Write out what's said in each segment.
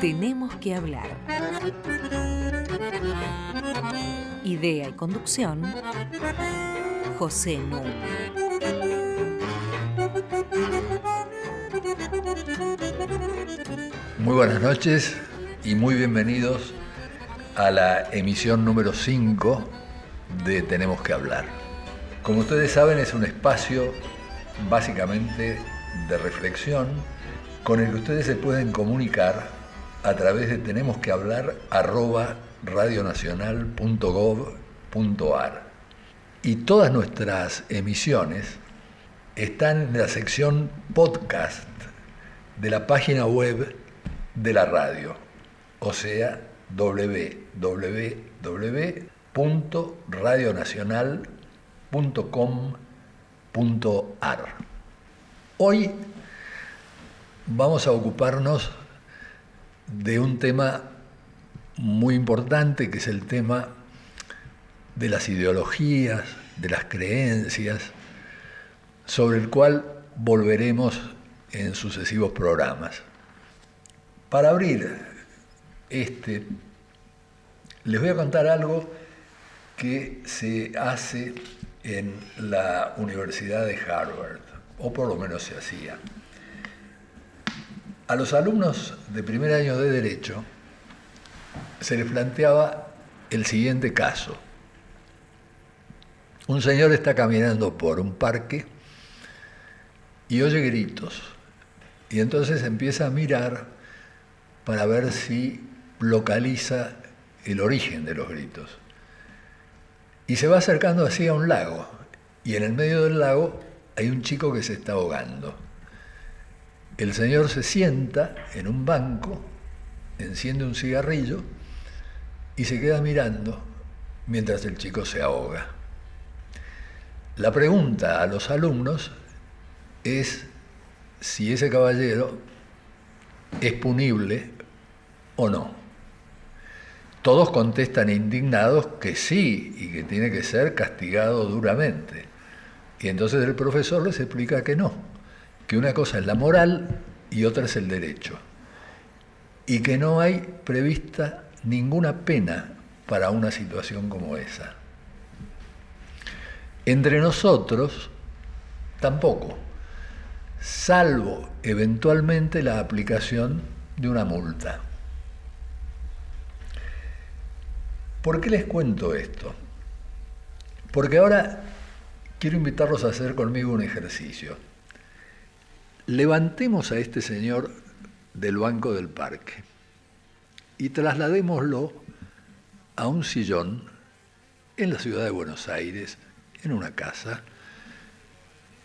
Tenemos que hablar. Idea y conducción, José Núñez. Muy buenas noches y muy bienvenidos a la emisión número 5 de Tenemos que hablar. Como ustedes saben es un espacio básicamente de reflexión con el que ustedes se pueden comunicar a través de tenemos que hablar arroba radionacional.gov.ar. Y todas nuestras emisiones están en la sección podcast de la página web de la radio, o sea, www.radionacional.com.ar. Hoy vamos a ocuparnos de un tema muy importante que es el tema de las ideologías, de las creencias, sobre el cual volveremos en sucesivos programas. Para abrir este, les voy a contar algo que se hace en la Universidad de Harvard, o por lo menos se hacía. A los alumnos de primer año de Derecho se les planteaba el siguiente caso. Un señor está caminando por un parque y oye gritos. Y entonces empieza a mirar para ver si localiza el origen de los gritos. Y se va acercando así a un lago. Y en el medio del lago hay un chico que se está ahogando. El señor se sienta en un banco, enciende un cigarrillo y se queda mirando mientras el chico se ahoga. La pregunta a los alumnos es si ese caballero es punible o no. Todos contestan indignados que sí y que tiene que ser castigado duramente. Y entonces el profesor les explica que no que una cosa es la moral y otra es el derecho, y que no hay prevista ninguna pena para una situación como esa. Entre nosotros, tampoco, salvo eventualmente la aplicación de una multa. ¿Por qué les cuento esto? Porque ahora quiero invitarlos a hacer conmigo un ejercicio levantemos a este señor del banco del parque y trasladémoslo a un sillón en la ciudad de Buenos Aires, en una casa,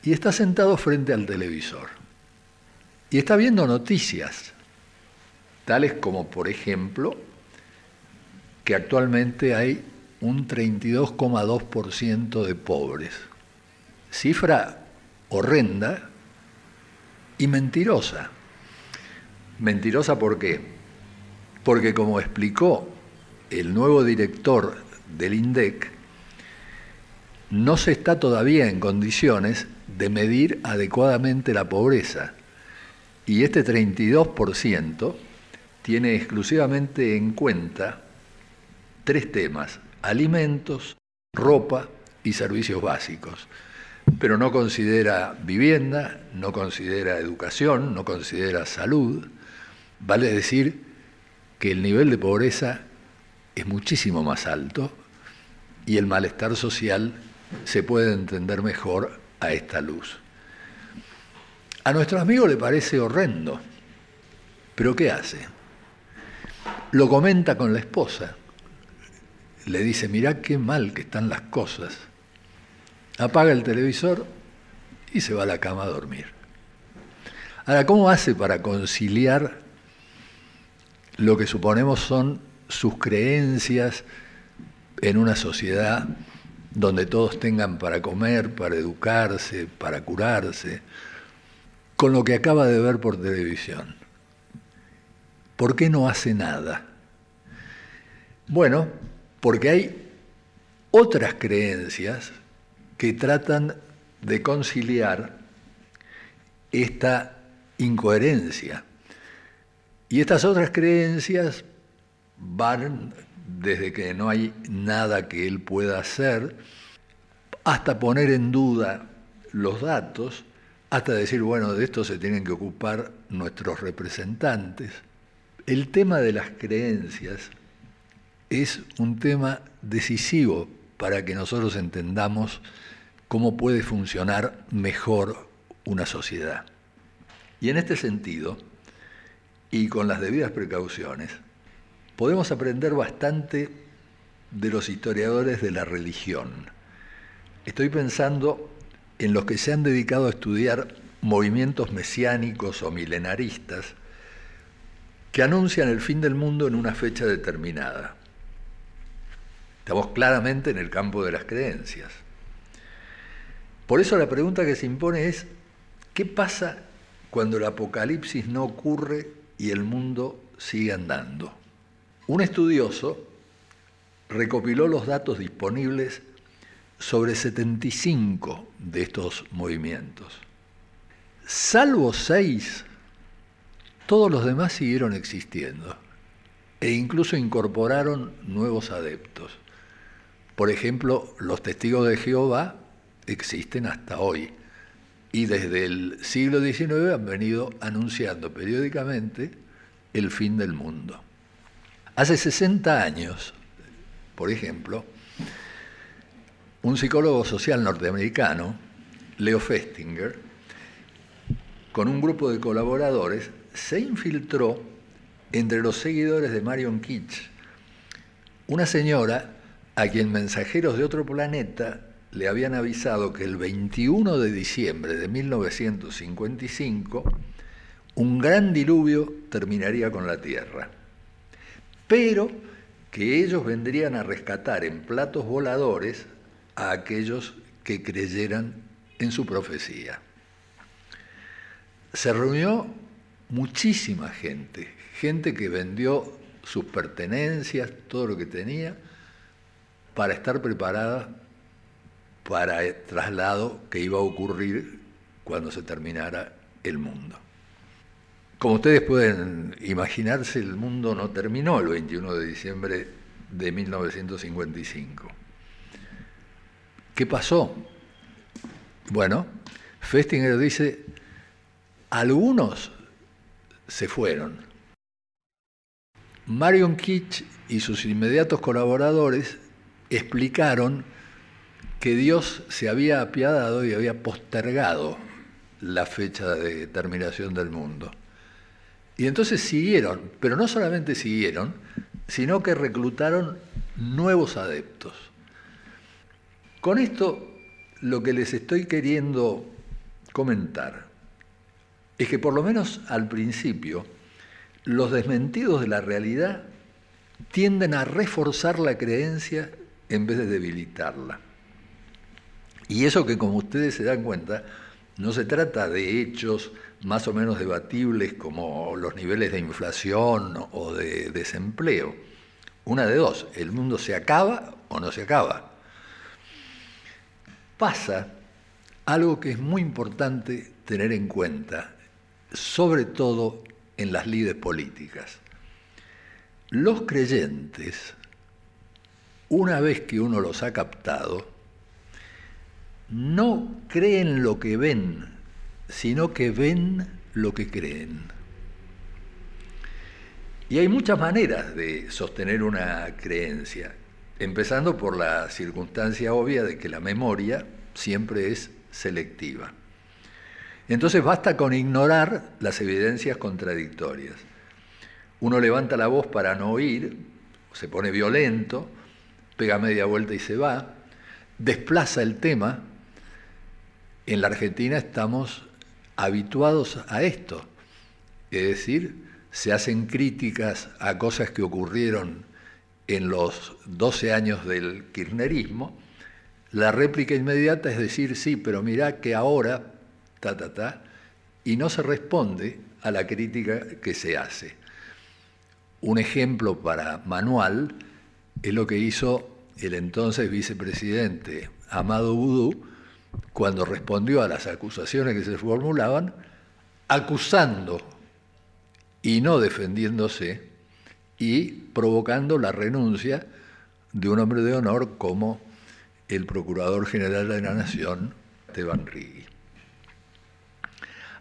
y está sentado frente al televisor. Y está viendo noticias, tales como, por ejemplo, que actualmente hay un 32,2% de pobres. Cifra horrenda y mentirosa. Mentirosa ¿por qué? Porque como explicó el nuevo director del INDEC, no se está todavía en condiciones de medir adecuadamente la pobreza. Y este 32% tiene exclusivamente en cuenta tres temas, alimentos, ropa y servicios básicos pero no considera vivienda, no considera educación, no considera salud. Vale decir que el nivel de pobreza es muchísimo más alto y el malestar social se puede entender mejor a esta luz. A nuestro amigo le parece horrendo, pero ¿qué hace? Lo comenta con la esposa. Le dice, mirá qué mal que están las cosas apaga el televisor y se va a la cama a dormir. Ahora, ¿cómo hace para conciliar lo que suponemos son sus creencias en una sociedad donde todos tengan para comer, para educarse, para curarse, con lo que acaba de ver por televisión? ¿Por qué no hace nada? Bueno, porque hay otras creencias que tratan de conciliar esta incoherencia. Y estas otras creencias van desde que no hay nada que él pueda hacer, hasta poner en duda los datos, hasta decir, bueno, de esto se tienen que ocupar nuestros representantes. El tema de las creencias es un tema decisivo para que nosotros entendamos cómo puede funcionar mejor una sociedad. Y en este sentido, y con las debidas precauciones, podemos aprender bastante de los historiadores de la religión. Estoy pensando en los que se han dedicado a estudiar movimientos mesiánicos o milenaristas que anuncian el fin del mundo en una fecha determinada. Estamos claramente en el campo de las creencias. Por eso la pregunta que se impone es, ¿qué pasa cuando el apocalipsis no ocurre y el mundo sigue andando? Un estudioso recopiló los datos disponibles sobre 75 de estos movimientos. Salvo seis, todos los demás siguieron existiendo e incluso incorporaron nuevos adeptos. Por ejemplo, los testigos de Jehová existen hasta hoy y desde el siglo XIX han venido anunciando periódicamente el fin del mundo. Hace 60 años, por ejemplo, un psicólogo social norteamericano, Leo Festinger, con un grupo de colaboradores, se infiltró entre los seguidores de Marion Kitsch, una señora a quien mensajeros de otro planeta le habían avisado que el 21 de diciembre de 1955 un gran diluvio terminaría con la Tierra, pero que ellos vendrían a rescatar en platos voladores a aquellos que creyeran en su profecía. Se reunió muchísima gente, gente que vendió sus pertenencias, todo lo que tenía, para estar preparada para el traslado que iba a ocurrir cuando se terminara el mundo. Como ustedes pueden imaginarse, el mundo no terminó el 21 de diciembre de 1955. ¿Qué pasó? Bueno, Festinger dice, algunos se fueron. Marion Kitsch y sus inmediatos colaboradores explicaron que Dios se había apiadado y había postergado la fecha de terminación del mundo. Y entonces siguieron, pero no solamente siguieron, sino que reclutaron nuevos adeptos. Con esto lo que les estoy queriendo comentar es que por lo menos al principio los desmentidos de la realidad tienden a reforzar la creencia en vez de debilitarla. Y eso que como ustedes se dan cuenta, no se trata de hechos más o menos debatibles como los niveles de inflación o de desempleo. Una de dos, el mundo se acaba o no se acaba. Pasa algo que es muy importante tener en cuenta, sobre todo en las lides políticas. Los creyentes una vez que uno los ha captado, no creen lo que ven, sino que ven lo que creen. Y hay muchas maneras de sostener una creencia, empezando por la circunstancia obvia de que la memoria siempre es selectiva. Entonces basta con ignorar las evidencias contradictorias. Uno levanta la voz para no oír, se pone violento, pega media vuelta y se va, desplaza el tema. En la Argentina estamos habituados a esto, es decir, se hacen críticas a cosas que ocurrieron en los 12 años del kirchnerismo, la réplica inmediata es decir, sí, pero mirá que ahora, ta, ta, ta, y no se responde a la crítica que se hace. Un ejemplo para manual es lo que hizo el entonces vicepresidente Amado Boudou cuando respondió a las acusaciones que se formulaban, acusando y no defendiéndose y provocando la renuncia de un hombre de honor como el Procurador General de la Nación, Esteban Rigui.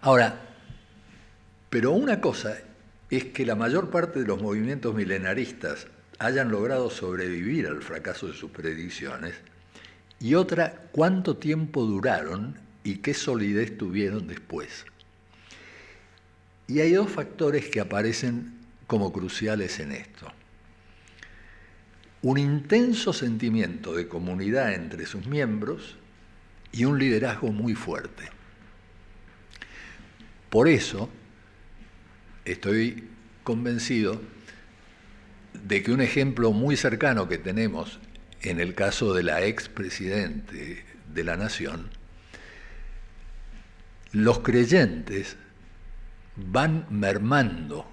Ahora, pero una cosa es que la mayor parte de los movimientos milenaristas hayan logrado sobrevivir al fracaso de sus predicciones, y otra, cuánto tiempo duraron y qué solidez tuvieron después. Y hay dos factores que aparecen como cruciales en esto. Un intenso sentimiento de comunidad entre sus miembros y un liderazgo muy fuerte. Por eso estoy convencido de que un ejemplo muy cercano que tenemos en el caso de la expresidente de la Nación, los creyentes van mermando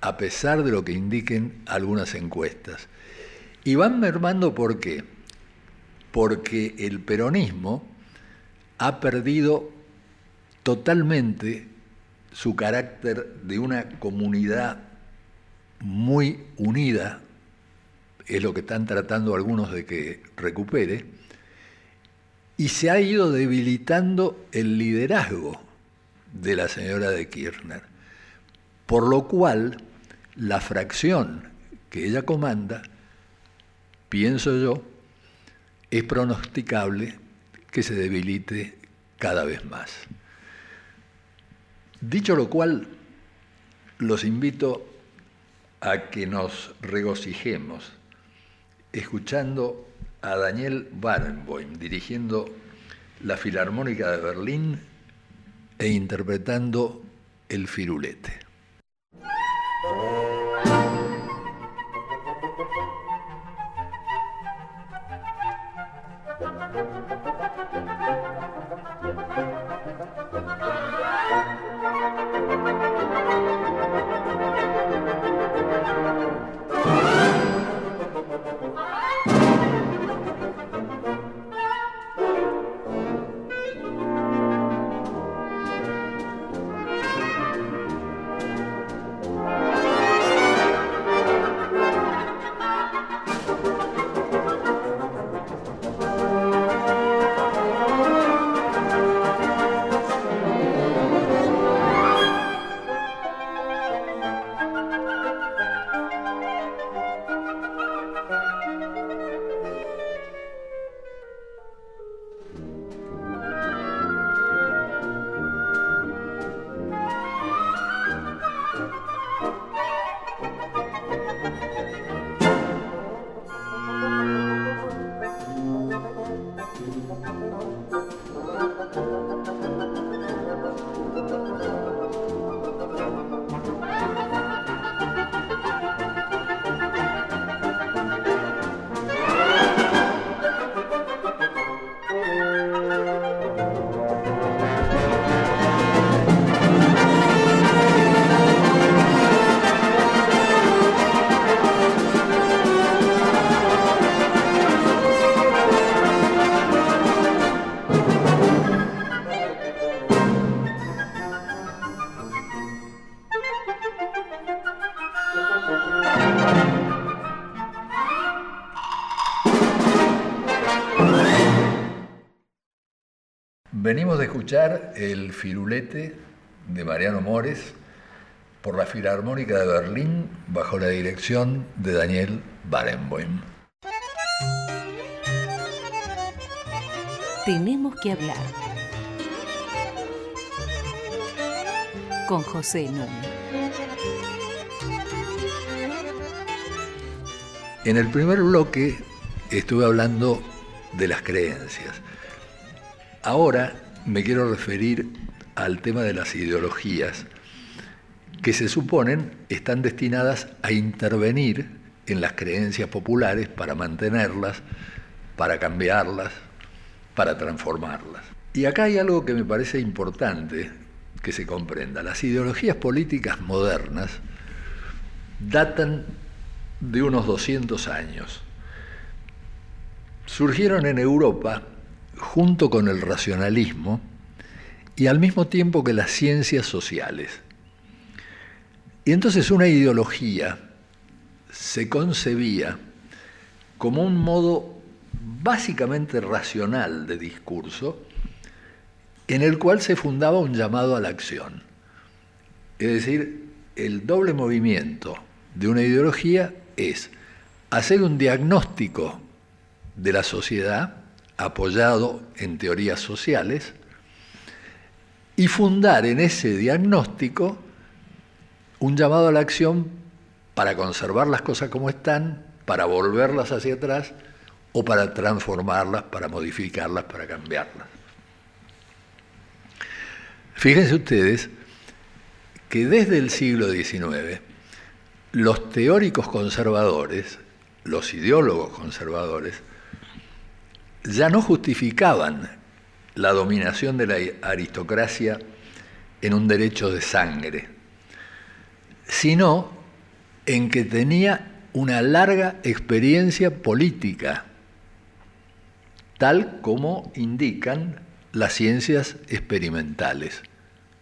a pesar de lo que indiquen algunas encuestas. Y van mermando ¿por qué? Porque el peronismo ha perdido totalmente su carácter de una comunidad muy unida, es lo que están tratando algunos de que recupere, y se ha ido debilitando el liderazgo de la señora de Kirchner, por lo cual la fracción que ella comanda, pienso yo, es pronosticable que se debilite cada vez más. Dicho lo cual, los invito a que nos regocijemos escuchando a Daniel Barenboim dirigiendo la Filarmónica de Berlín e interpretando El Firulete. Escuchar el firulete de Mariano Mores por la Filarmónica de Berlín bajo la dirección de Daniel Barenboim. Tenemos que hablar con José Núñez. En el primer bloque estuve hablando de las creencias. Ahora me quiero referir al tema de las ideologías que se suponen están destinadas a intervenir en las creencias populares para mantenerlas, para cambiarlas, para transformarlas. Y acá hay algo que me parece importante que se comprenda. Las ideologías políticas modernas datan de unos 200 años. Surgieron en Europa junto con el racionalismo y al mismo tiempo que las ciencias sociales. Y entonces una ideología se concebía como un modo básicamente racional de discurso en el cual se fundaba un llamado a la acción. Es decir, el doble movimiento de una ideología es hacer un diagnóstico de la sociedad apoyado en teorías sociales y fundar en ese diagnóstico un llamado a la acción para conservar las cosas como están, para volverlas hacia atrás o para transformarlas, para modificarlas, para cambiarlas. Fíjense ustedes que desde el siglo XIX los teóricos conservadores, los ideólogos conservadores, ya no justificaban la dominación de la aristocracia en un derecho de sangre, sino en que tenía una larga experiencia política, tal como indican las ciencias experimentales.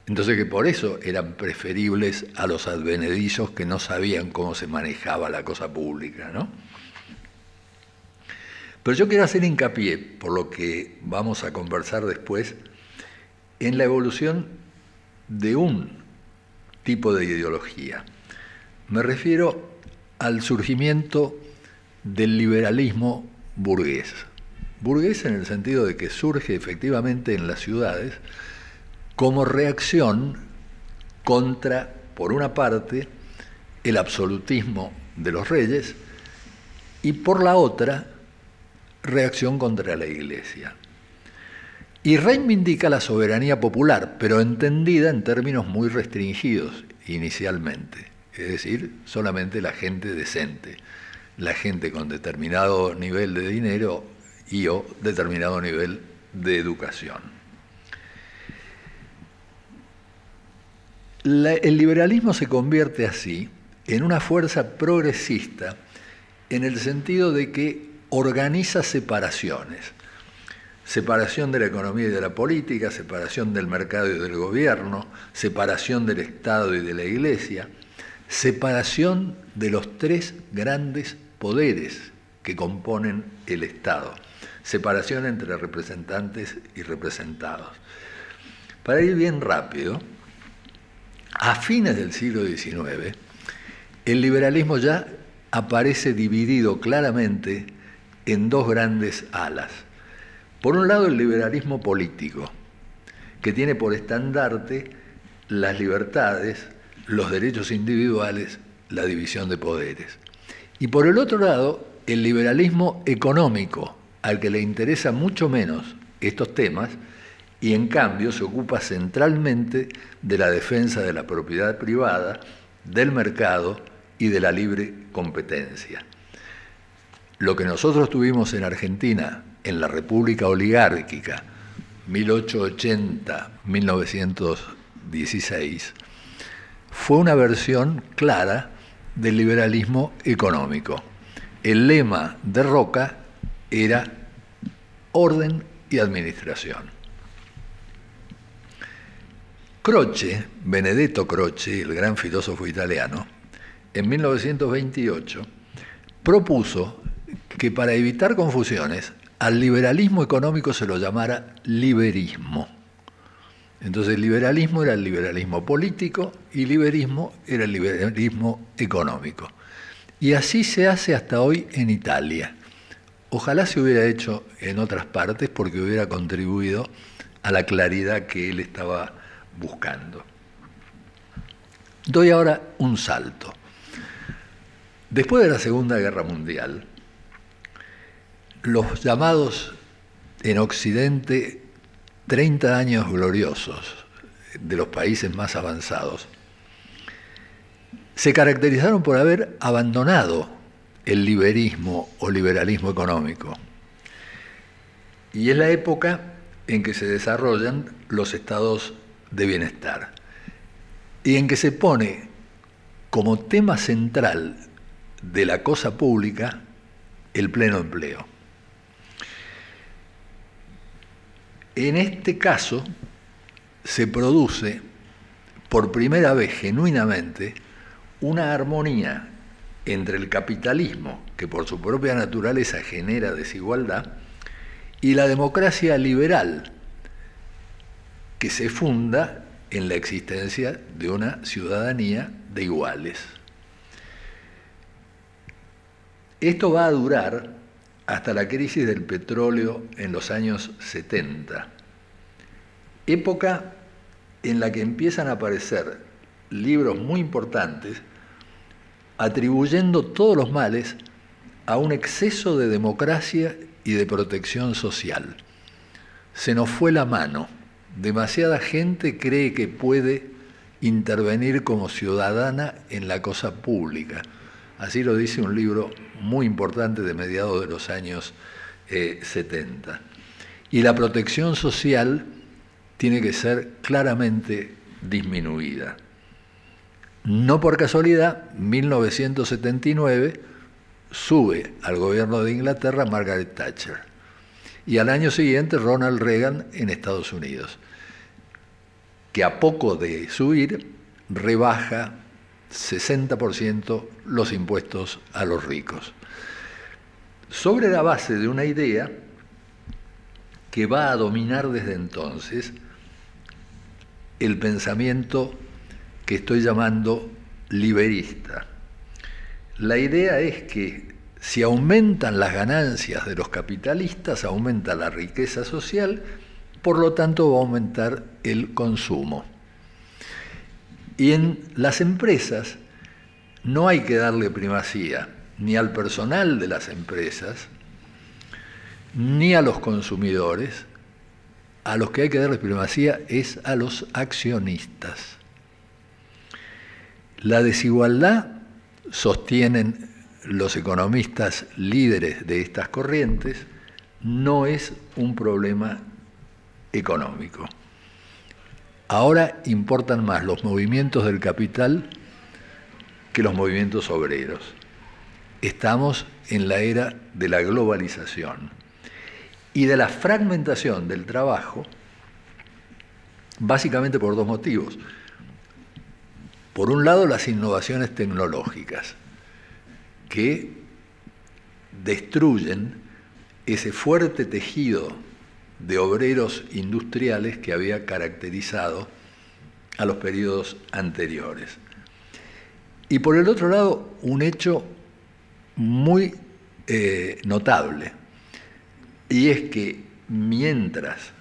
Entonces que por eso eran preferibles a los advenedizos que no sabían cómo se manejaba la cosa pública, ¿no? Pero yo quiero hacer hincapié, por lo que vamos a conversar después, en la evolución de un tipo de ideología. Me refiero al surgimiento del liberalismo burgués. Burgués en el sentido de que surge efectivamente en las ciudades como reacción contra, por una parte, el absolutismo de los reyes y por la otra, reacción contra la Iglesia. Y reivindica la soberanía popular, pero entendida en términos muy restringidos inicialmente, es decir, solamente la gente decente, la gente con determinado nivel de dinero y o determinado nivel de educación. el liberalismo se convierte así en una fuerza progresista en el sentido de que organiza separaciones. Separación de la economía y de la política, separación del mercado y del gobierno, separación del Estado y de la Iglesia, separación de los tres grandes poderes que componen el Estado, separación entre representantes y representados. Para ir bien rápido, a fines del siglo XIX, el liberalismo ya aparece dividido claramente en dos grandes alas. Por un lado, el liberalismo político, que tiene por estandarte las libertades, los derechos individuales, la división de poderes. Y por el otro lado, el liberalismo económico, al que le interesa mucho menos estos temas, y en cambio se ocupa centralmente de la defensa de la propiedad privada, del mercado y de la libre competencia. Lo que nosotros tuvimos en Argentina, en la República Oligárquica, 1880-1916, fue una versión clara del liberalismo económico. El lema de Roca era orden y administración. Croce, Benedetto Croce, el gran filósofo italiano, en 1928 propuso que para evitar confusiones al liberalismo económico se lo llamara liberismo. Entonces liberalismo era el liberalismo político y liberismo era el liberalismo económico. Y así se hace hasta hoy en Italia. Ojalá se hubiera hecho en otras partes porque hubiera contribuido a la claridad que él estaba buscando. Doy ahora un salto. Después de la Segunda Guerra Mundial, los llamados en Occidente 30 años gloriosos de los países más avanzados, se caracterizaron por haber abandonado el liberismo o liberalismo económico. Y es la época en que se desarrollan los estados de bienestar, y en que se pone como tema central de la cosa pública el pleno empleo. En este caso se produce por primera vez genuinamente una armonía entre el capitalismo, que por su propia naturaleza genera desigualdad, y la democracia liberal, que se funda en la existencia de una ciudadanía de iguales. Esto va a durar hasta la crisis del petróleo en los años 70, época en la que empiezan a aparecer libros muy importantes atribuyendo todos los males a un exceso de democracia y de protección social. Se nos fue la mano. Demasiada gente cree que puede intervenir como ciudadana en la cosa pública. Así lo dice un libro muy importante de mediados de los años 70. Eh, y la protección social tiene que ser claramente disminuida. No por casualidad, 1979 sube al gobierno de Inglaterra Margaret Thatcher y al año siguiente Ronald Reagan en Estados Unidos, que a poco de subir rebaja 60% los impuestos a los ricos. Sobre la base de una idea que va a dominar desde entonces el pensamiento que estoy llamando liberista. La idea es que si aumentan las ganancias de los capitalistas, aumenta la riqueza social, por lo tanto va a aumentar el consumo. Y en las empresas no hay que darle primacía ni al personal de las empresas, ni a los consumidores, a los que hay que darle primacía es a los accionistas. La desigualdad, sostienen los economistas líderes de estas corrientes, no es un problema económico. Ahora importan más los movimientos del capital que los movimientos obreros. Estamos en la era de la globalización y de la fragmentación del trabajo, básicamente por dos motivos. Por un lado, las innovaciones tecnológicas, que destruyen ese fuerte tejido de obreros industriales que había caracterizado a los periodos anteriores. Y por el otro lado, un hecho muy eh, notable, y es que mientras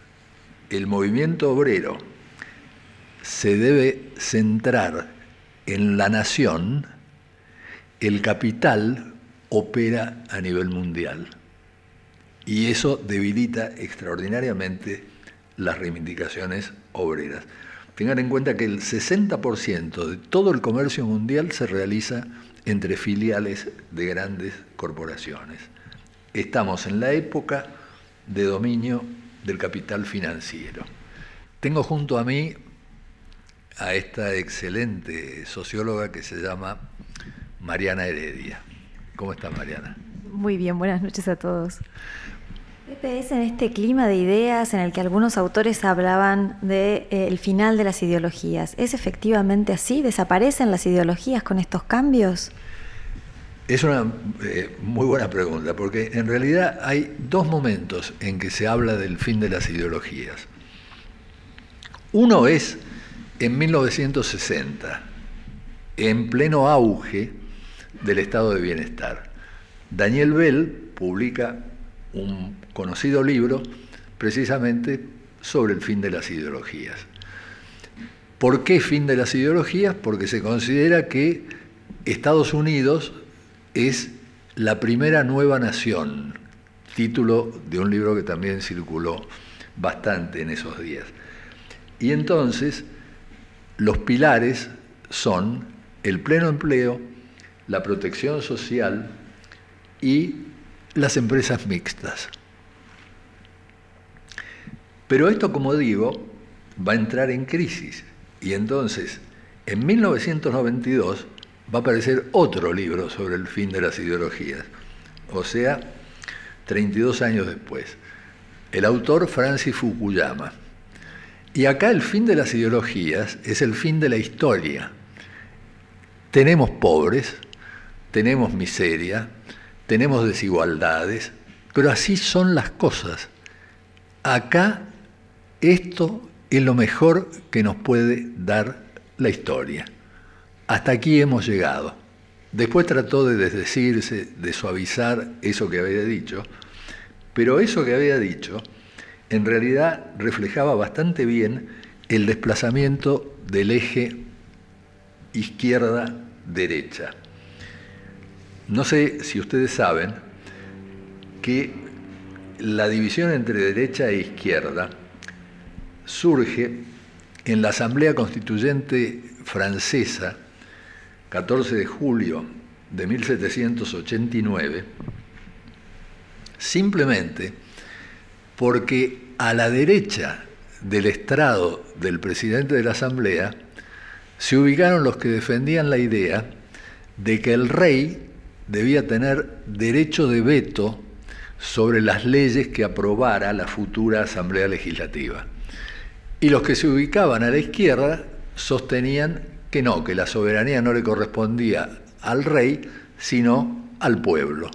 el movimiento obrero se debe centrar en la nación, el capital opera a nivel mundial. Y eso debilita extraordinariamente las reivindicaciones obreras. Tengan en cuenta que el 60% de todo el comercio mundial se realiza entre filiales de grandes corporaciones. Estamos en la época de dominio del capital financiero. Tengo junto a mí a esta excelente socióloga que se llama Mariana Heredia. ¿Cómo estás, Mariana? Muy bien, buenas noches a todos. Pepe, es en este clima de ideas en el que algunos autores hablaban del de, eh, final de las ideologías. ¿Es efectivamente así? ¿Desaparecen las ideologías con estos cambios? Es una eh, muy buena pregunta, porque en realidad hay dos momentos en que se habla del fin de las ideologías. Uno es en 1960, en pleno auge del estado de bienestar. Daniel Bell publica un conocido libro precisamente sobre el fin de las ideologías. ¿Por qué fin de las ideologías? Porque se considera que Estados Unidos es la primera nueva nación, título de un libro que también circuló bastante en esos días. Y entonces los pilares son el pleno empleo, la protección social y las empresas mixtas. Pero esto, como digo, va a entrar en crisis. Y entonces, en 1992, va a aparecer otro libro sobre el fin de las ideologías. O sea, 32 años después. El autor Francis Fukuyama. Y acá el fin de las ideologías es el fin de la historia. tenemos pobres, tenemos miseria, tenemos desigualdades, pero así son las cosas. Acá esto es lo mejor que nos puede dar la historia. Hasta aquí hemos llegado. Después trató de desdecirse, de suavizar eso que había dicho, pero eso que había dicho en realidad reflejaba bastante bien el desplazamiento del eje izquierda-derecha. No sé si ustedes saben que la división entre derecha e izquierda surge en la Asamblea Constituyente Francesa, 14 de julio de 1789, simplemente porque a la derecha del estrado del presidente de la Asamblea se ubicaron los que defendían la idea de que el rey debía tener derecho de veto sobre las leyes que aprobara la futura Asamblea Legislativa. Y los que se ubicaban a la izquierda sostenían que no, que la soberanía no le correspondía al rey, sino al pueblo,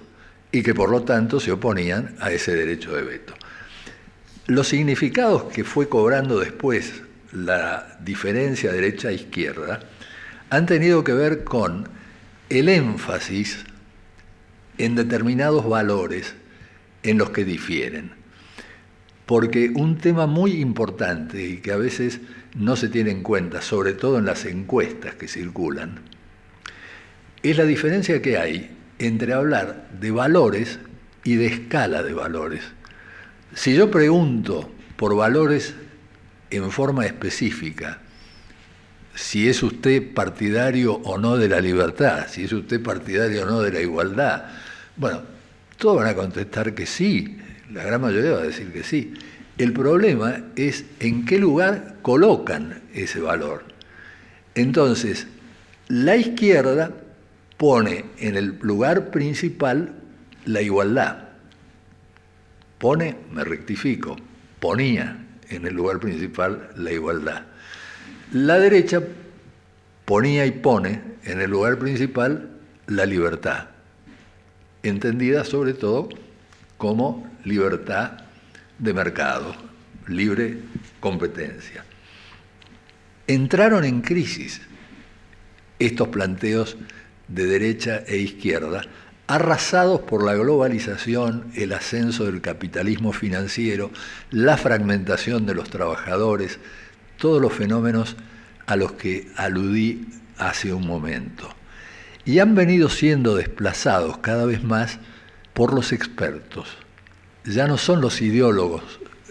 y que por lo tanto se oponían a ese derecho de veto. Los significados que fue cobrando después la diferencia derecha-izquierda han tenido que ver con el énfasis en determinados valores en los que difieren. Porque un tema muy importante y que a veces no se tiene en cuenta, sobre todo en las encuestas que circulan, es la diferencia que hay entre hablar de valores y de escala de valores. Si yo pregunto por valores en forma específica, si es usted partidario o no de la libertad, si es usted partidario o no de la igualdad, bueno, todos van a contestar que sí, la gran mayoría va a decir que sí. El problema es en qué lugar colocan ese valor. Entonces, la izquierda pone en el lugar principal la igualdad pone, me rectifico, ponía en el lugar principal la igualdad. La derecha ponía y pone en el lugar principal la libertad, entendida sobre todo como libertad de mercado, libre competencia. Entraron en crisis estos planteos de derecha e izquierda arrasados por la globalización, el ascenso del capitalismo financiero, la fragmentación de los trabajadores, todos los fenómenos a los que aludí hace un momento. Y han venido siendo desplazados cada vez más por los expertos. Ya no son los ideólogos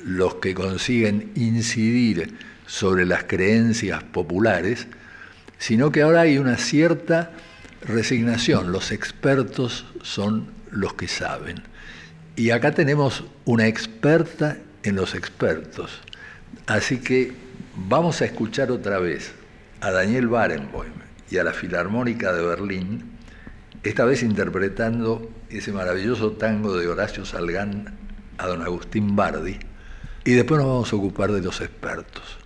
los que consiguen incidir sobre las creencias populares, sino que ahora hay una cierta resignación, los expertos son los que saben. Y acá tenemos una experta en los expertos. Así que vamos a escuchar otra vez a Daniel Barenboim y a la Filarmónica de Berlín, esta vez interpretando ese maravilloso tango de Horacio Salgán a don Agustín Bardi, y después nos vamos a ocupar de los expertos.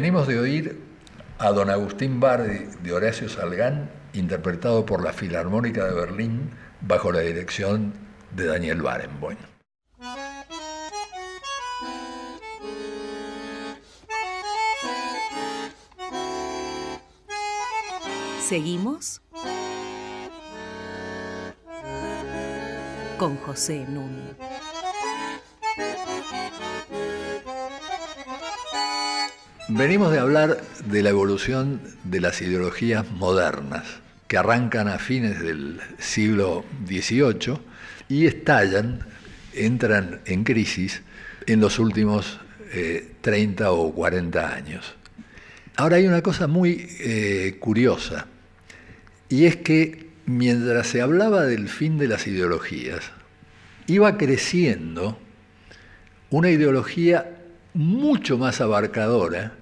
Venimos de oír a don Agustín Bardi de Horacio Salgán, interpretado por la Filarmónica de Berlín bajo la dirección de Daniel Barenboim. Seguimos con José Nun. Venimos de hablar de la evolución de las ideologías modernas, que arrancan a fines del siglo XVIII y estallan, entran en crisis en los últimos 30 eh, o 40 años. Ahora hay una cosa muy eh, curiosa, y es que mientras se hablaba del fin de las ideologías, iba creciendo una ideología mucho más abarcadora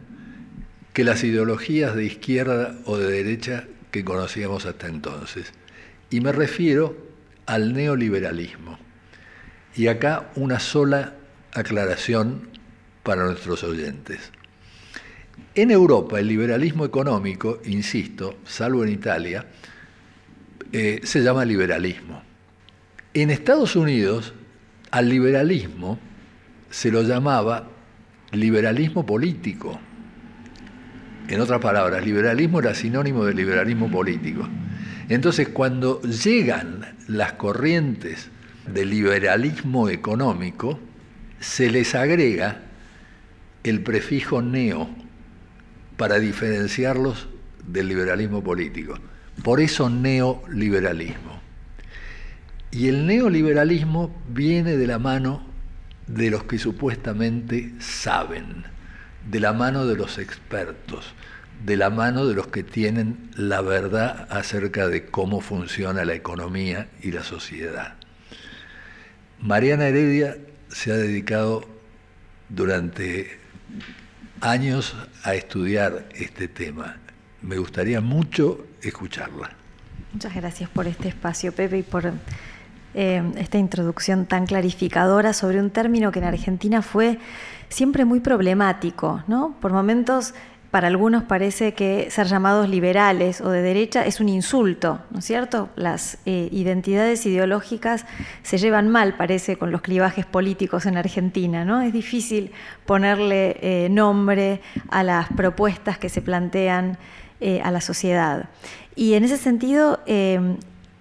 que las ideologías de izquierda o de derecha que conocíamos hasta entonces. Y me refiero al neoliberalismo. Y acá una sola aclaración para nuestros oyentes. En Europa el liberalismo económico, insisto, salvo en Italia, eh, se llama liberalismo. En Estados Unidos al liberalismo se lo llamaba liberalismo político en otras palabras, liberalismo era sinónimo de liberalismo político. Entonces, cuando llegan las corrientes del liberalismo económico, se les agrega el prefijo neo para diferenciarlos del liberalismo político. Por eso neoliberalismo. Y el neoliberalismo viene de la mano de los que supuestamente saben de la mano de los expertos, de la mano de los que tienen la verdad acerca de cómo funciona la economía y la sociedad. Mariana Heredia se ha dedicado durante años a estudiar este tema. Me gustaría mucho escucharla. Muchas gracias por este espacio, Pepe, y por eh, esta introducción tan clarificadora sobre un término que en Argentina fue siempre muy problemático, ¿no? Por momentos para algunos parece que ser llamados liberales o de derecha es un insulto, ¿no es cierto? Las eh, identidades ideológicas se llevan mal, parece, con los clivajes políticos en Argentina, ¿no? Es difícil ponerle eh, nombre a las propuestas que se plantean eh, a la sociedad. Y en ese sentido,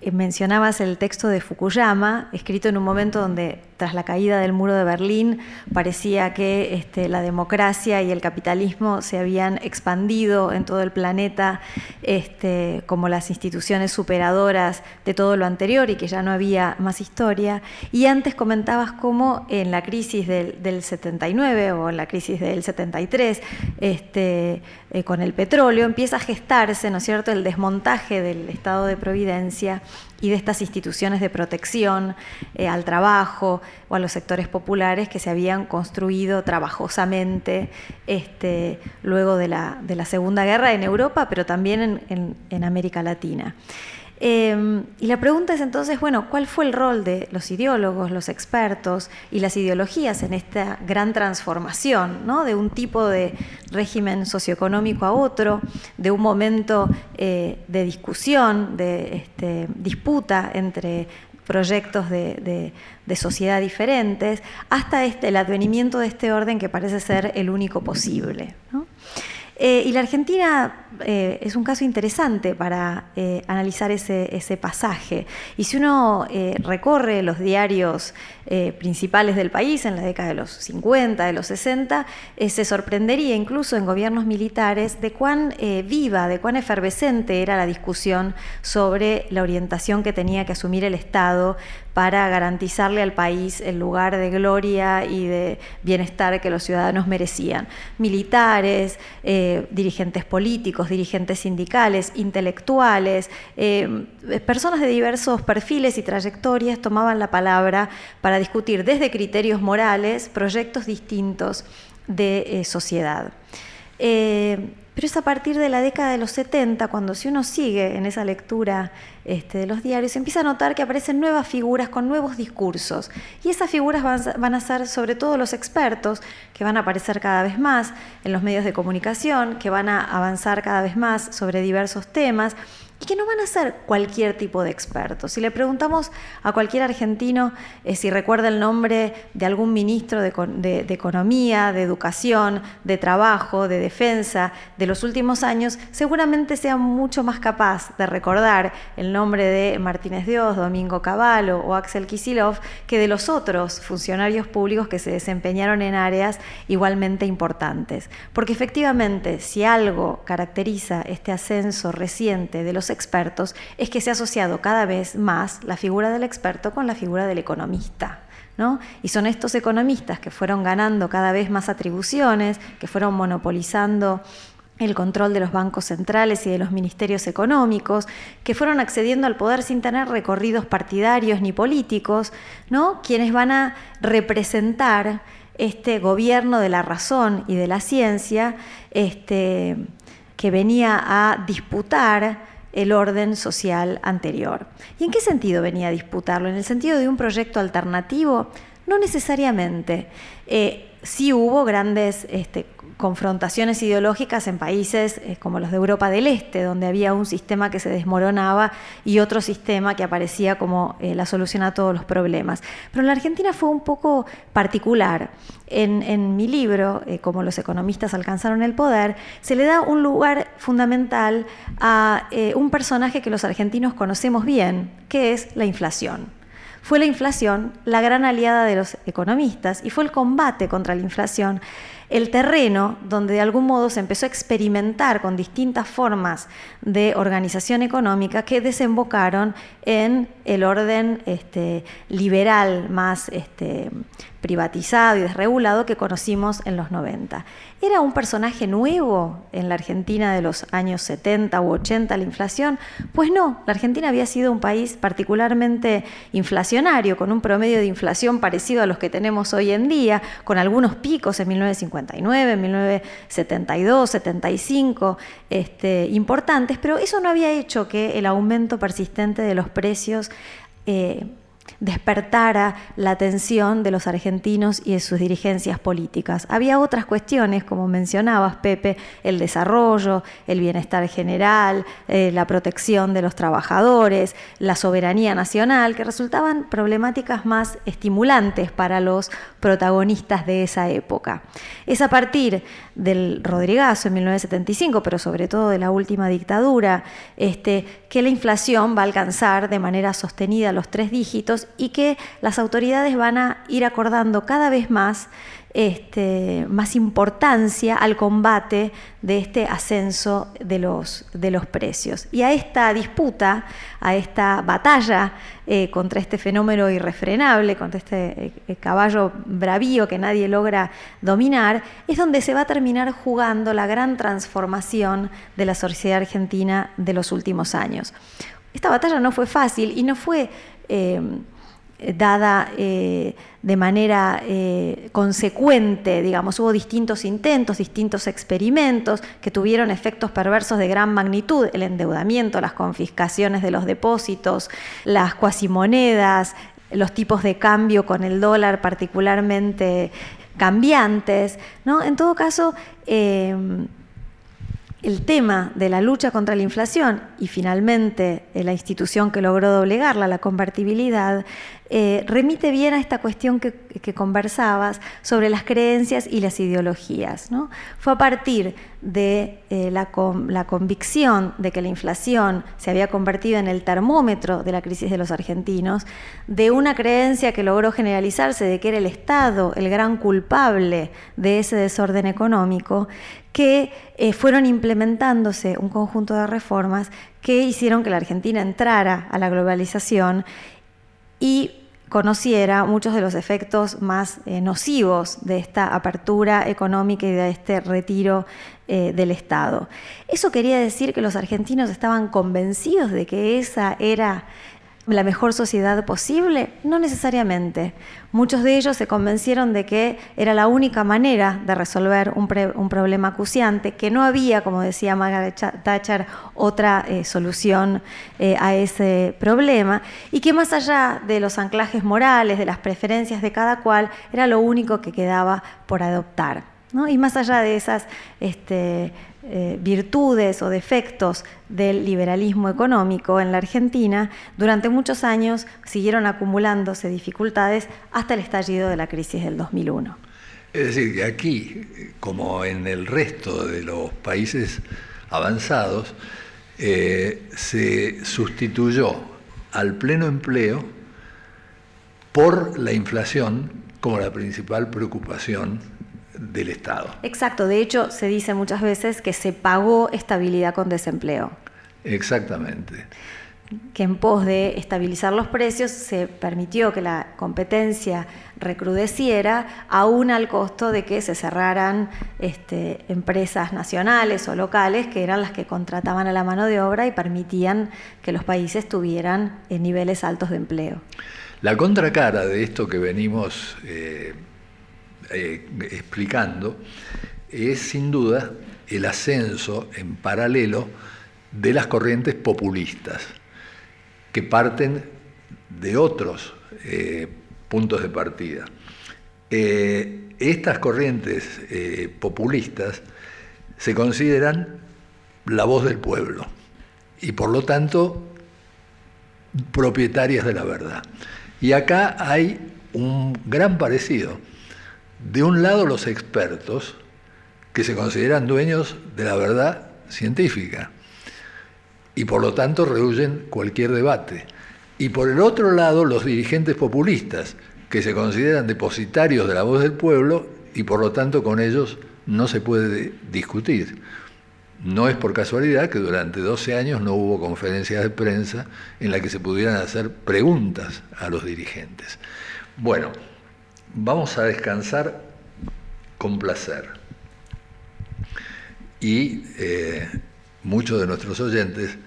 mencionabas el texto de Fukuyama, escrito en un momento donde tras la caída del muro de Berlín parecía que este, la democracia y el capitalismo se habían expandido en todo el planeta este, como las instituciones superadoras de todo lo anterior y que ya no había más historia. Y antes comentabas cómo en la crisis del, 79 o en la crisis del 73, este, eh, con el petróleo, empieza a gestarse, ¿no es cierto?, el desmontaje del estado de providencia y de estas instituciones de protección eh, al trabajo o a los sectores populares que se habían construido trabajosamente este, luego de la, de la, Segunda Guerra en Europa, pero también en, en América Latina. Em, y la pregunta es entonces, bueno, ¿cuál fue el rol de los ideólogos, los expertos y las ideologías en esta gran transformación, ¿no? de un tipo de régimen socioeconómico a otro, de un momento eh, de discusión, de este, disputa entre proyectos de, sociedad diferentes, hasta este, el advenimiento de este orden que parece ser el único posible. Eh, y la Argentina eh, es un caso interesante para eh, analizar ese, ese, pasaje. Y si uno recorre los diarios principales del país en la década de los 50, de los 60, se sorprendería incluso en gobiernos militares de cuán viva, de cuán efervescente era la discusión sobre la orientación que tenía que asumir el Estado para garantizarle al país el lugar de gloria y de bienestar que los ciudadanos merecían. Militares, eh, dirigentes políticos, dirigentes sindicales, intelectuales, eh, personas de diversos perfiles y trayectorias tomaban la palabra para discutir desde criterios morales proyectos distintos de eh, sociedad. Pero es a partir de la década de los 70, cuando si uno sigue en esa lectura este, de los diarios, empieza a notar que aparecen nuevas figuras con nuevos discursos. Y esas figuras van, a ser sobre todo los expertos, que van a aparecer cada vez más en los medios de comunicación, que van a avanzar cada vez más sobre diversos temas y que no van a ser cualquier tipo de expertos. Si le preguntamos a cualquier argentino eh, si recuerda el nombre de algún ministro de, Economía, de Educación, de Trabajo, de Defensa de los últimos años, seguramente sea mucho más capaz de recordar el nombre de Martínez Dios, Domingo Cavallo o Axel Kisilov que de los otros funcionarios públicos que se desempeñaron en áreas igualmente importantes. Porque efectivamente, si algo caracteriza este ascenso reciente de los expertos es que se ha asociado cada vez más la figura del experto con la figura del economista. ¿No? Y son estos economistas que fueron ganando cada vez más atribuciones, que fueron monopolizando el control de los bancos centrales y de los ministerios económicos, que fueron accediendo al poder sin tener recorridos partidarios ni políticos, ¿no? quienes van a representar este gobierno de la razón y de la ciencia este, que venía a disputar el orden social anterior. ¿Y en qué sentido venía a disputarlo? ¿En el sentido de un proyecto alternativo? No necesariamente. Eh, sí hubo grandes este, confrontaciones ideológicas en países eh, como los de Europa del Este, donde había un sistema que se desmoronaba y otro sistema que aparecía como eh, la solución a todos los problemas. Pero en la Argentina fue un poco particular. En, mi libro, eh, Como los economistas alcanzaron el poder, se le da un lugar fundamental a un personaje que los argentinos conocemos bien, que es la inflación fue la inflación la gran aliada de los economistas y fue el combate contra la inflación el terreno donde de algún modo se empezó a experimentar con distintas formas de organización económica que desembocaron en el orden este, liberal más este, privatizado y desregulado que conocimos en los 90. ¿Era un personaje nuevo en la Argentina de los años 70 u 80 la inflación? Pues no, la Argentina había sido un país particularmente inflacionario, con un promedio de inflación parecido a los que tenemos hoy en día, con algunos picos en 1959, en 1972, 75, este, importantes, pero eso no había hecho que el aumento persistente de los precios eh, despertara la atención de los argentinos y de sus dirigencias políticas. Había otras cuestiones, como mencionabas, Pepe, el desarrollo, el bienestar general, eh, la protección de los trabajadores, la soberanía nacional, que resultaban problemáticas más estimulantes para los protagonistas de esa época. Es a partir del Rodrigazo en 1975, pero sobre todo de la última dictadura, este, que la inflación va a alcanzar de manera sostenida los tres dígitos y que las autoridades van a ir acordando cada vez más este, más importancia al combate de este ascenso de los, de los precios. Y a esta disputa, a esta batalla eh, contra este fenómeno irrefrenable, contra este eh, caballo bravío que nadie logra dominar, es donde se va a terminar jugando la gran transformación de la sociedad argentina de los últimos años. Esta batalla no fue fácil y no fue... Eh, dada eh, de manera eh, consecuente, digamos, hubo distintos intentos, distintos experimentos que tuvieron efectos perversos de gran magnitud, el endeudamiento, las confiscaciones de los depósitos, las cuasimonedas, los tipos de cambio con el dólar particularmente cambiantes, ¿no? En todo caso, eh, el tema de la lucha contra la inflación y finalmente la institución que logró doblegarla, la convertibilidad, eh, remite bien a esta cuestión que, conversabas sobre las creencias y las ideologías. ¿no? Fue a partir de eh, la, convicción de que la inflación se había convertido en el termómetro de la crisis de los argentinos, de una creencia que logró generalizarse de que era el Estado el gran culpable de ese desorden económico, que eh, fueron implementándose un conjunto de reformas que hicieron que la Argentina entrara a la globalización y conociera muchos de los efectos más eh, nocivos de esta apertura económica y de este retiro eh, del Estado. Eso quería decir que los argentinos estaban convencidos de que esa era la mejor sociedad posible? No necesariamente. Muchos de ellos se convencieron de que era la única manera de resolver un, problema acuciante, que no había, como decía Margaret Thatcher, otra eh, solución eh, a ese problema, y que más allá de los anclajes morales, de las preferencias de cada cual, era lo único que quedaba por adoptar. Y más allá de esas este, eh, virtudes o defectos del liberalismo económico en la Argentina, durante muchos años siguieron acumulándose dificultades hasta el estallido de la crisis del 2001. Es decir, que aquí, como en el resto de los países avanzados, eh, se sustituyó al pleno empleo por la inflación como la principal preocupación del Estado. Exacto, de hecho se dice muchas veces que se pagó estabilidad con desempleo. Exactamente. Que en pos de estabilizar los precios se permitió que la competencia recrudeciera, aún al costo de que se cerraran este, empresas nacionales o locales que eran las que contrataban a la mano de obra y permitían que los países tuvieran eh, niveles altos de empleo. La contracara de esto que venimos eh, eh, explicando es sin duda el ascenso en paralelo de las corrientes populistas, que parten de otros eh, puntos de partida. Eh, estas corrientes populistas se consideran la voz del pueblo y por lo tanto propietarias de la verdad. Y acá hay un gran parecido de un lado los expertos, que se consideran dueños de la verdad científica y por lo tanto rehuyen cualquier debate. Y por el otro lado los dirigentes populistas, que se consideran depositarios de la voz del pueblo y por lo tanto con ellos no se puede discutir. No es por casualidad que durante 12 años no hubo conferencias de prensa en las que se pudieran hacer preguntas a los dirigentes. Bueno, vamos a descansar con placer. Y eh, muchos de nuestros oyentes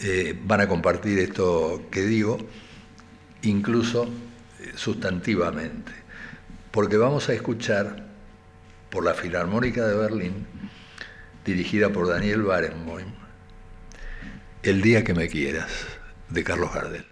eh, van a compartir esto que digo, incluso eh, sustantivamente, porque vamos a escuchar por la Filarmónica de Berlín, dirigida por Daniel Barenboim, El día que me quieras, de Carlos Gardel.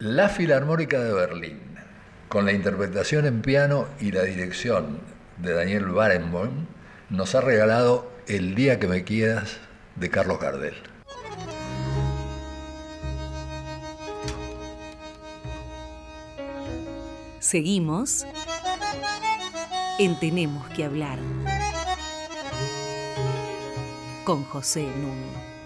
La Filarmónica de Berlín, con la interpretación en piano y la dirección de Daniel Barenboim, nos ha regalado El día que me quieras de Carlos Gardel. Seguimos en Tenemos que hablar con José Nuno.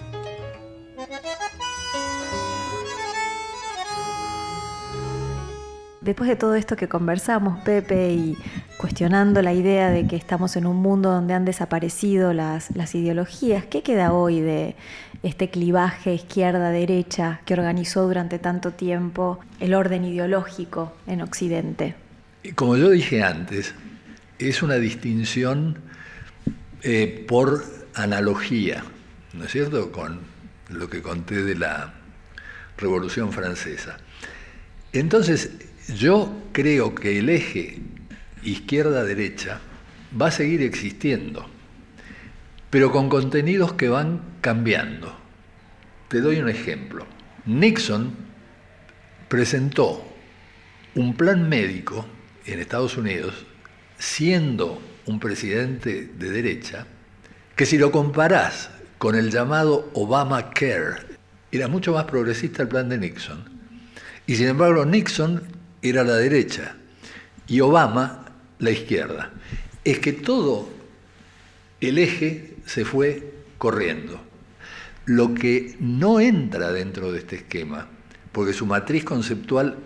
Después de todo esto que conversamos, Pepe, y cuestionando la idea de que estamos en un mundo donde han desaparecido las, las ideologías, ¿qué queda hoy de este clivaje izquierda-derecha que organizó durante tanto tiempo el orden ideológico en Occidente? Como yo dije antes, es una distinción eh, por analogía, ¿no es cierto?, con lo que conté de la Revolución Francesa. Entonces, yo creo que el eje izquierda-derecha va a seguir existiendo, pero con contenidos que van cambiando. Te doy un ejemplo. Nixon presentó un plan médico en Estados Unidos, siendo un presidente de derecha, que si lo comparás con el llamado Obamacare, era mucho más progresista el plan de Nixon. Y sin embargo, Nixon era la derecha y Obama la izquierda. Es que todo el eje se fue corriendo. Lo que no entra dentro de este esquema, porque su matriz conceptual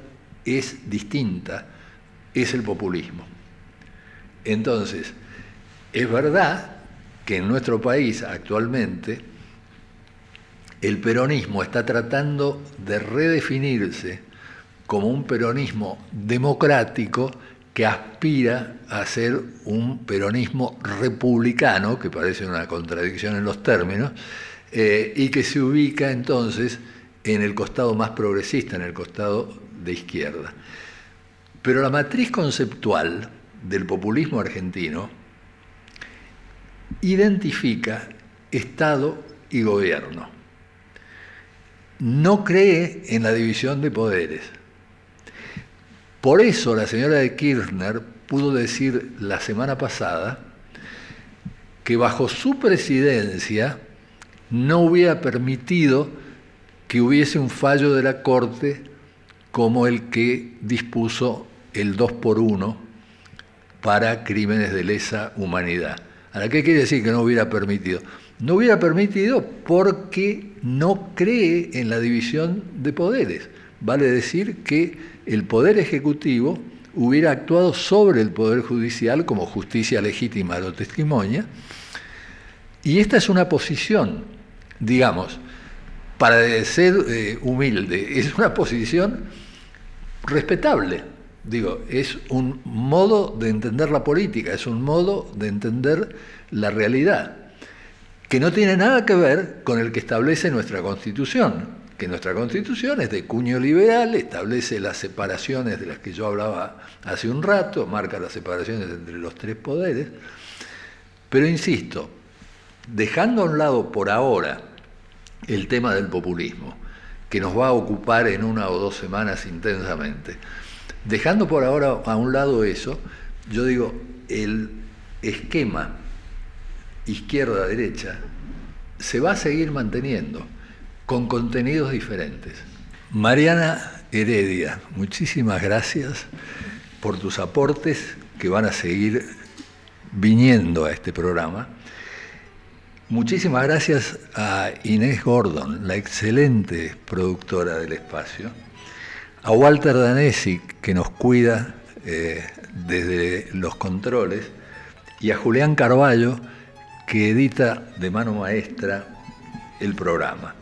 es distinta, es el populismo. Entonces, es verdad que en nuestro país actualmente el peronismo está tratando de redefinirse como un peronismo democrático que aspira a ser un peronismo republicano, que parece una contradicción en los términos, eh, y que se ubica entonces en el costado más progresista, en el costado de izquierda. Pero la matriz conceptual del populismo argentino identifica Estado y gobierno. No cree en la división de poderes. Por eso la señora de Kirchner pudo decir la semana pasada que bajo su presidencia no hubiera permitido que hubiese un fallo de la Corte como el que dispuso el 2 por 1 para crímenes de lesa humanidad. ¿Ahora qué quiere decir que no hubiera permitido? No hubiera permitido porque no cree en la división de poderes. Vale decir que el Poder Ejecutivo hubiera actuado sobre el Poder Judicial como justicia legítima lo testimonia. Y esta es una posición, digamos, para ser eh, humilde, es una posición respetable. Digo, es un modo de entender la política, es un modo de entender la realidad, que no tiene nada que ver con el que establece nuestra Constitución que nuestra constitución es de cuño liberal, establece las separaciones de las que yo hablaba hace un rato, marca las separaciones entre los tres poderes, pero insisto, dejando a un lado por ahora el tema del populismo, que nos va a ocupar en una o dos semanas intensamente, dejando por ahora a un lado eso, yo digo, el esquema izquierda-derecha se va a seguir manteniendo con contenidos diferentes. Mariana Heredia, muchísimas gracias por tus aportes que van a seguir viniendo a este programa. Muchísimas gracias a Inés Gordon, la excelente productora del espacio, a Walter Danesi, que nos cuida eh, desde los controles, y a Julián Carballo, que edita de mano maestra el programa.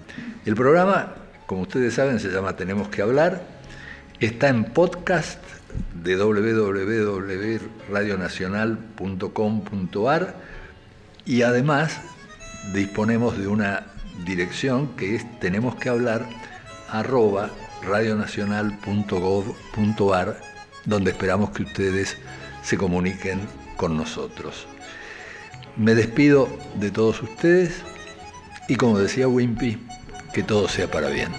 El programa, como ustedes saben, se llama Tenemos que hablar. Está en podcast de www.radionacional.com.ar y además disponemos de una dirección que es tenemos que hablar radionacional.gov.ar donde esperamos que ustedes se comuniquen con nosotros. Me despido de todos ustedes y como decía Wimpy, que todo sea para bien.